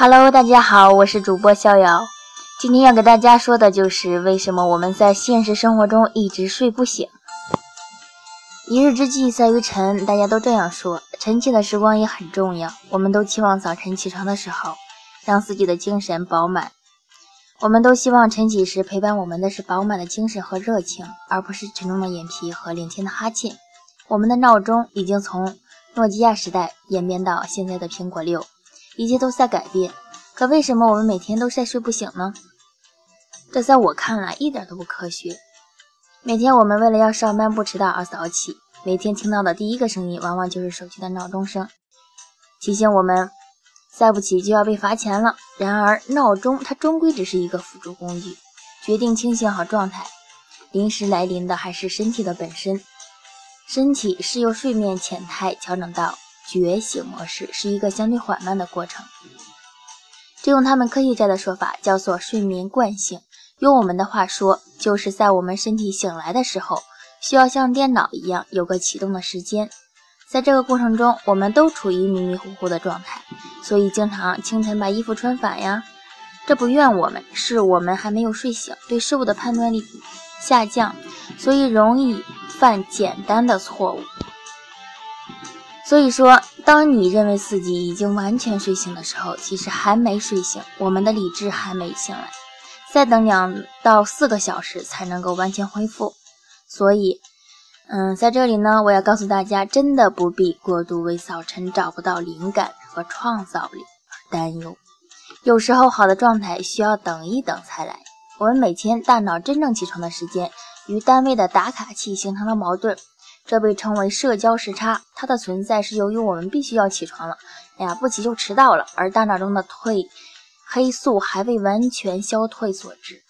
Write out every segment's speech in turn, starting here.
Hello，大家好，我是主播逍遥。今天要给大家说的就是为什么我们在现实生活中一直睡不醒。一日之计在于晨，大家都这样说。晨起的时光也很重要，我们都期望早晨起床的时候，让自己的精神饱满。我们都希望晨起时陪伴我们的是饱满的精神和热情，而不是沉重的眼皮和连天的哈欠。我们的闹钟已经从诺基亚时代演变到现在的苹果六。一切都在改变，可为什么我们每天都在睡不醒呢？这在我看来一点都不科学。每天我们为了要上班不迟到而早起，每天听到的第一个声音往往就是手机的闹钟声，提醒我们再不起就要被罚钱了。然而，闹钟它终归只是一个辅助工具，决定清醒好状态临时来临的还是身体的本身。身体是由睡眠浅态调整到。觉醒模式是一个相对缓慢的过程，这用他们科学家的说法叫做睡眠惯性。用我们的话说，就是在我们身体醒来的时候，需要像电脑一样有个启动的时间。在这个过程中，我们都处于迷迷糊糊的状态，所以经常清晨把衣服穿反呀。这不怨我们，是我们还没有睡醒，对事物的判断力下降，所以容易犯简单的错误。所以说，当你认为自己已经完全睡醒的时候，其实还没睡醒，我们的理智还没醒来，再等两到四个小时才能够完全恢复。所以，嗯，在这里呢，我要告诉大家，真的不必过度为早晨找不到灵感和创造力而担忧。有时候，好的状态需要等一等才来。我们每天大脑真正起床的时间与单位的打卡器形成了矛盾。这被称为社交时差，它的存在是由于我们必须要起床了，哎呀，不起就迟到了，而大脑中的褪黑素还未完全消退所致。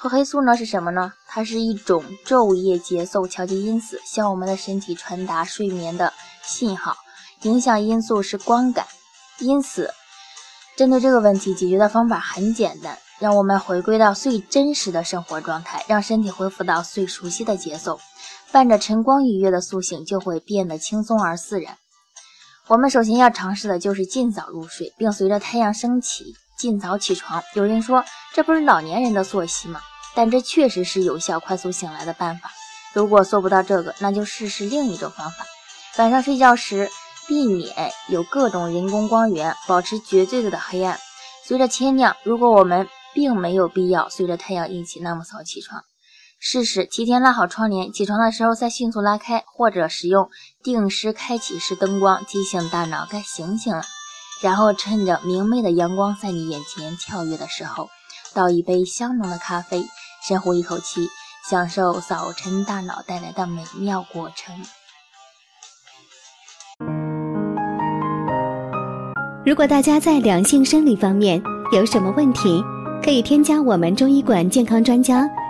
褪黑素呢是什么呢？它是一种昼夜节奏调节因子，向我们的身体传达睡眠的信号。影响因素是光感，因此针对这个问题，解决的方法很简单，让我们回归到最真实的生活状态，让身体恢复到最熟悉的节奏。伴着晨光愉悦的苏醒，就会变得轻松而自然。我们首先要尝试的就是尽早入睡，并随着太阳升起尽早起床。有人说，这不是老年人的作息吗？但这确实是有效快速醒来的办法。如果做不到这个，那就试试另一种方法：晚上睡觉时避免有各种人工光源，保持绝对的黑暗。随着天亮，如果我们并没有必要随着太阳一起那么早起床。试试提前拉好窗帘，起床的时候再迅速拉开，或者使用定时开启式灯光提醒大脑该醒醒了。然后趁着明媚的阳光在你眼前跳跃的时候，倒一杯香浓的咖啡，深呼一口气，享受早晨大脑带来的美妙过程。如果大家在两性生理方面有什么问题，可以添加我们中医馆健康专家